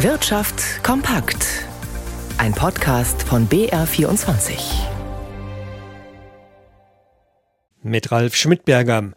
Wirtschaft kompakt. Ein Podcast von BR24. Mit Ralf Schmidberger.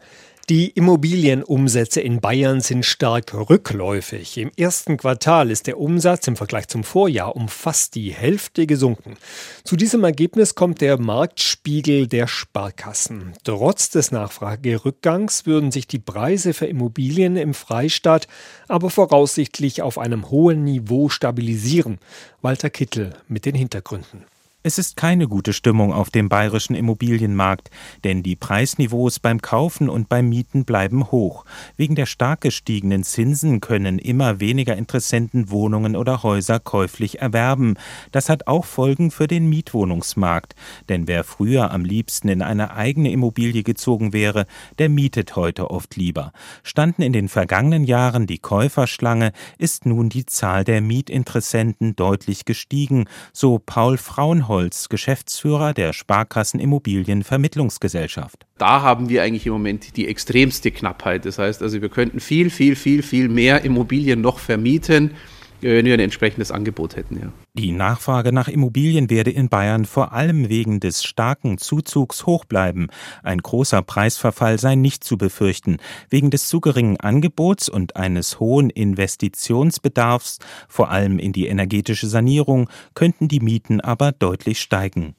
Die Immobilienumsätze in Bayern sind stark rückläufig. Im ersten Quartal ist der Umsatz im Vergleich zum Vorjahr um fast die Hälfte gesunken. Zu diesem Ergebnis kommt der Marktspiegel der Sparkassen. Trotz des Nachfragerückgangs würden sich die Preise für Immobilien im Freistaat aber voraussichtlich auf einem hohen Niveau stabilisieren. Walter Kittel mit den Hintergründen. Es ist keine gute Stimmung auf dem bayerischen Immobilienmarkt, denn die Preisniveaus beim Kaufen und beim Mieten bleiben hoch. Wegen der stark gestiegenen Zinsen können immer weniger Interessenten Wohnungen oder Häuser käuflich erwerben. Das hat auch Folgen für den Mietwohnungsmarkt, denn wer früher am liebsten in eine eigene Immobilie gezogen wäre, der mietet heute oft lieber. Standen in den vergangenen Jahren die Käuferschlange, ist nun die Zahl der Mietinteressenten deutlich gestiegen, so Paul Fraunhofer Reinholz, Geschäftsführer der Sparkassen Immobilien Vermittlungsgesellschaft. Da haben wir eigentlich im Moment die extremste Knappheit. Das heißt also, wir könnten viel, viel, viel, viel mehr Immobilien noch vermieten wenn wir ein entsprechendes Angebot hätten, ja. Die Nachfrage nach Immobilien werde in Bayern vor allem wegen des starken Zuzugs hoch bleiben. Ein großer Preisverfall sei nicht zu befürchten. Wegen des zu geringen Angebots und eines hohen Investitionsbedarfs, vor allem in die energetische Sanierung, könnten die Mieten aber deutlich steigen.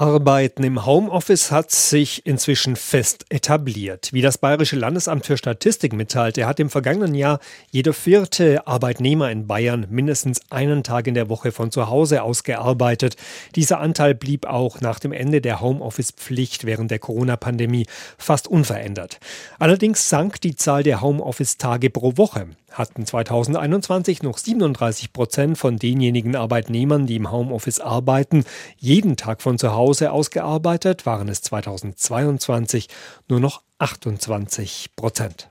Arbeiten im Homeoffice hat sich inzwischen fest etabliert. Wie das Bayerische Landesamt für Statistik mitteilte, hat im vergangenen Jahr jeder vierte Arbeitnehmer in Bayern mindestens einen Tag in der Woche von zu Hause aus gearbeitet. Dieser Anteil blieb auch nach dem Ende der Homeoffice-Pflicht während der Corona-Pandemie fast unverändert. Allerdings sank die Zahl der Homeoffice-Tage pro Woche hatten 2021 noch 37 Prozent von denjenigen Arbeitnehmern, die im Homeoffice arbeiten, jeden Tag von zu Hause aus gearbeitet, waren es 2022 nur noch 28 Prozent.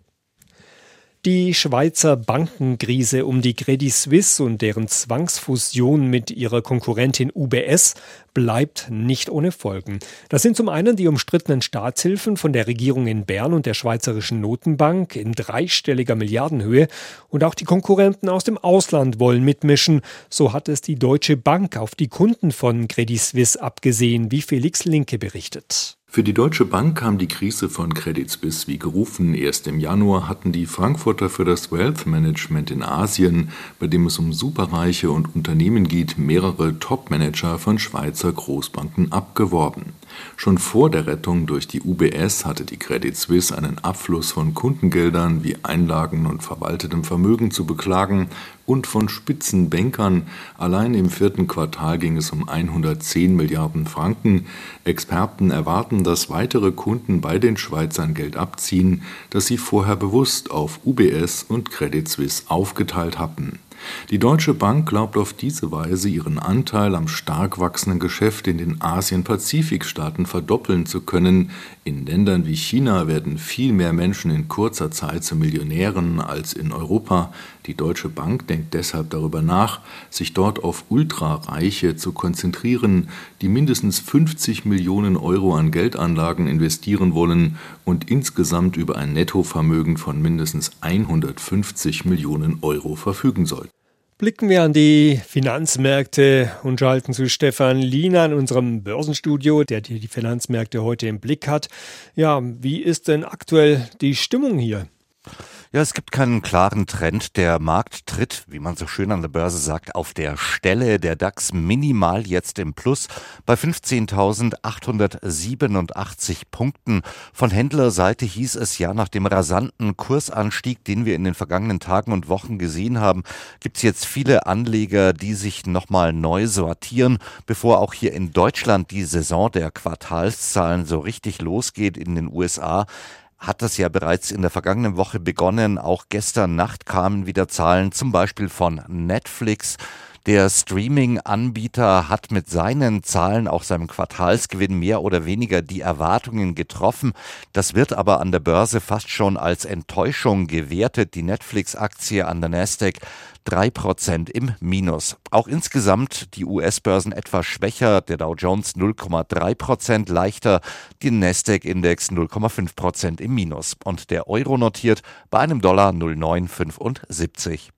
Die Schweizer Bankenkrise um die Credit Suisse und deren Zwangsfusion mit ihrer Konkurrentin UBS bleibt nicht ohne Folgen. Das sind zum einen die umstrittenen Staatshilfen von der Regierung in Bern und der Schweizerischen Notenbank in dreistelliger Milliardenhöhe und auch die Konkurrenten aus dem Ausland wollen mitmischen. So hat es die Deutsche Bank auf die Kunden von Credit Suisse abgesehen, wie Felix Linke berichtet. Für die Deutsche Bank kam die Krise von Credit Suisse wie gerufen. Erst im Januar hatten die Frankfurter für das Wealth Management in Asien, bei dem es um Superreiche und Unternehmen geht, mehrere Top-Manager von Schweizer Großbanken abgeworben. Schon vor der Rettung durch die UBS hatte die Credit Suisse einen Abfluss von Kundengeldern wie Einlagen und verwaltetem Vermögen zu beklagen und von Spitzenbankern. Allein im vierten Quartal ging es um 110 Milliarden Franken. Experten erwarten, dass weitere Kunden bei den Schweizern Geld abziehen, das sie vorher bewusst auf UBS und Credit Suisse aufgeteilt hatten. Die Deutsche Bank glaubt auf diese Weise ihren Anteil am stark wachsenden Geschäft in den Asien-Pazifik-Staaten verdoppeln zu können. In Ländern wie China werden viel mehr Menschen in kurzer Zeit zu Millionären als in Europa. Die Deutsche Bank denkt deshalb darüber nach, sich dort auf Ultrareiche zu konzentrieren, die mindestens 50 Millionen Euro an Geldanlagen investieren wollen und insgesamt über ein Nettovermögen von mindestens 150 Millionen Euro verfügen soll. Blicken wir an die Finanzmärkte und schalten zu Stefan Liener in unserem Börsenstudio, der die Finanzmärkte heute im Blick hat. Ja, wie ist denn aktuell die Stimmung hier? Ja, es gibt keinen klaren Trend. Der Markt tritt, wie man so schön an der Börse sagt, auf der Stelle. Der DAX minimal jetzt im Plus bei 15.887 Punkten. Von Händlerseite hieß es ja, nach dem rasanten Kursanstieg, den wir in den vergangenen Tagen und Wochen gesehen haben, gibt es jetzt viele Anleger, die sich nochmal neu sortieren, bevor auch hier in Deutschland die Saison der Quartalszahlen so richtig losgeht in den USA hat das ja bereits in der vergangenen Woche begonnen. Auch gestern Nacht kamen wieder Zahlen, zum Beispiel von Netflix. Der Streaming-Anbieter hat mit seinen Zahlen, auch seinem Quartalsgewinn, mehr oder weniger die Erwartungen getroffen. Das wird aber an der Börse fast schon als Enttäuschung gewertet. Die Netflix-Aktie an der Nasdaq 3% im Minus. Auch insgesamt die US-Börsen etwas schwächer, der Dow Jones 0,3% leichter, die Nasdaq-Index 0,5% im Minus und der Euro notiert bei einem Dollar 0,975.